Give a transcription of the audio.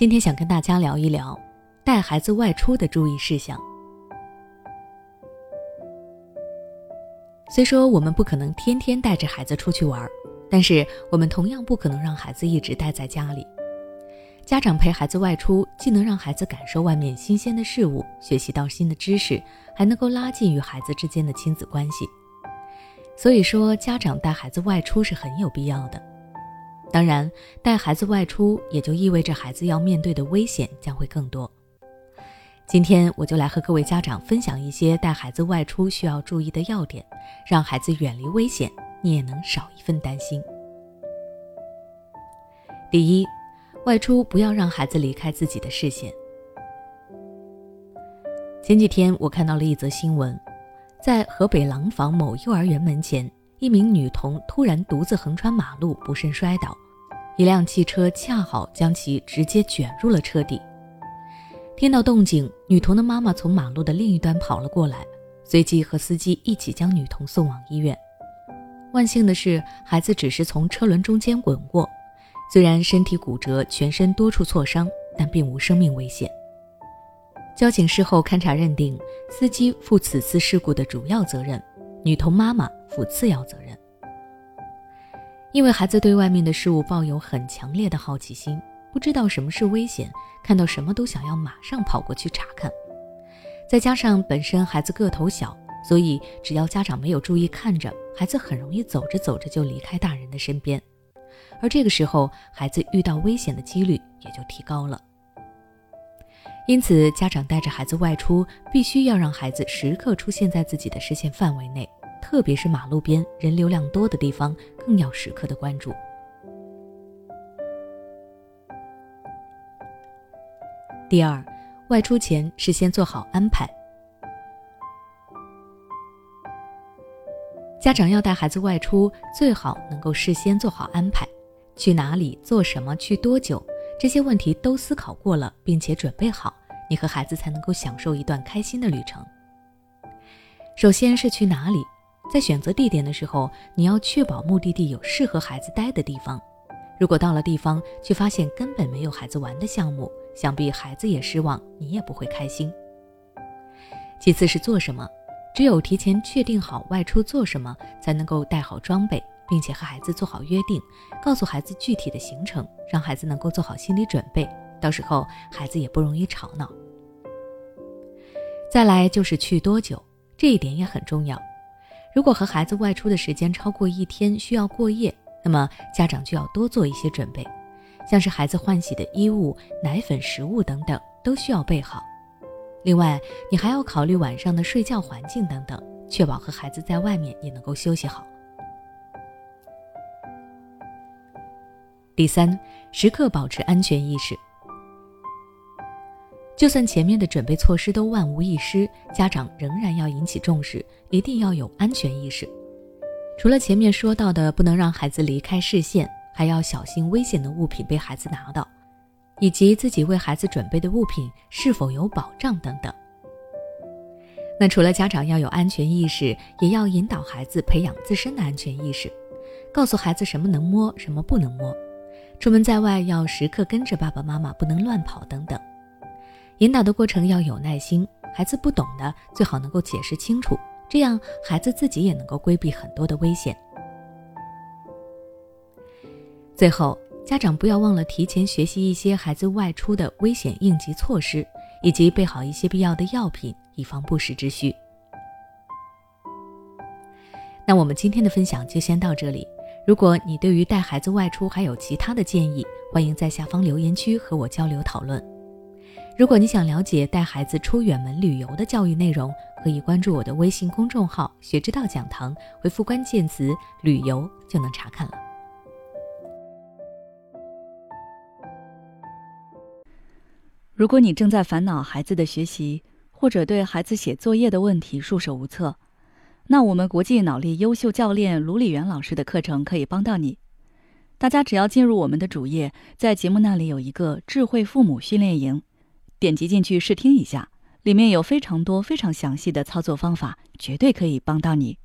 今天想跟大家聊一聊带孩子外出的注意事项。虽说我们不可能天天带着孩子出去玩，但是我们同样不可能让孩子一直待在家里。家长陪孩子外出，既能让孩子感受外面新鲜的事物，学习到新的知识，还能够拉近与孩子之间的亲子关系。所以说，家长带孩子外出是很有必要的。当然，带孩子外出也就意味着孩子要面对的危险将会更多。今天我就来和各位家长分享一些带孩子外出需要注意的要点，让孩子远离危险，你也能少一份担心。第一，外出不要让孩子离开自己的视线。前几天我看到了一则新闻，在河北廊坊某幼儿园门前。一名女童突然独自横穿马路，不慎摔倒，一辆汽车恰好将其直接卷入了车底。听到动静，女童的妈妈从马路的另一端跑了过来，随即和司机一起将女童送往医院。万幸的是，孩子只是从车轮中间滚过，虽然身体骨折，全身多处挫伤，但并无生命危险。交警事后勘查认定，司机负此次事故的主要责任。女童妈妈负次要责任，因为孩子对外面的事物抱有很强烈的好奇心，不知道什么是危险，看到什么都想要马上跑过去查看。再加上本身孩子个头小，所以只要家长没有注意看着，孩子很容易走着走着就离开大人的身边，而这个时候孩子遇到危险的几率也就提高了。因此，家长带着孩子外出，必须要让孩子时刻出现在自己的视线范围内，特别是马路边人流量多的地方，更要时刻的关注。第二，外出前事先做好安排。家长要带孩子外出，最好能够事先做好安排，去哪里、做什么、去多久，这些问题都思考过了，并且准备好。你和孩子才能够享受一段开心的旅程。首先是去哪里，在选择地点的时候，你要确保目的地有适合孩子待的地方。如果到了地方却发现根本没有孩子玩的项目，想必孩子也失望，你也不会开心。其次是做什么，只有提前确定好外出做什么，才能够带好装备，并且和孩子做好约定，告诉孩子具体的行程，让孩子能够做好心理准备。到时候孩子也不容易吵闹。再来就是去多久，这一点也很重要。如果和孩子外出的时间超过一天，需要过夜，那么家长就要多做一些准备，像是孩子换洗的衣物、奶粉、食物等等都需要备好。另外，你还要考虑晚上的睡觉环境等等，确保和孩子在外面也能够休息好。第三，时刻保持安全意识。就算前面的准备措施都万无一失，家长仍然要引起重视，一定要有安全意识。除了前面说到的不能让孩子离开视线，还要小心危险的物品被孩子拿到，以及自己为孩子准备的物品是否有保障等等。那除了家长要有安全意识，也要引导孩子培养自身的安全意识，告诉孩子什么能摸，什么不能摸，出门在外要时刻跟着爸爸妈妈，不能乱跑等等。引导的过程要有耐心，孩子不懂的最好能够解释清楚，这样孩子自己也能够规避很多的危险。最后，家长不要忘了提前学习一些孩子外出的危险应急措施，以及备好一些必要的药品，以防不时之需。那我们今天的分享就先到这里。如果你对于带孩子外出还有其他的建议，欢迎在下方留言区和我交流讨论。如果你想了解带孩子出远门旅游的教育内容，可以关注我的微信公众号“学之道讲堂”，回复关键词“旅游”就能查看了。如果你正在烦恼孩子的学习，或者对孩子写作业的问题束手无策，那我们国际脑力优秀教练卢礼元老师的课程可以帮到你。大家只要进入我们的主页，在节目那里有一个智慧父母训练营。点击进去试听一下，里面有非常多、非常详细的操作方法，绝对可以帮到你。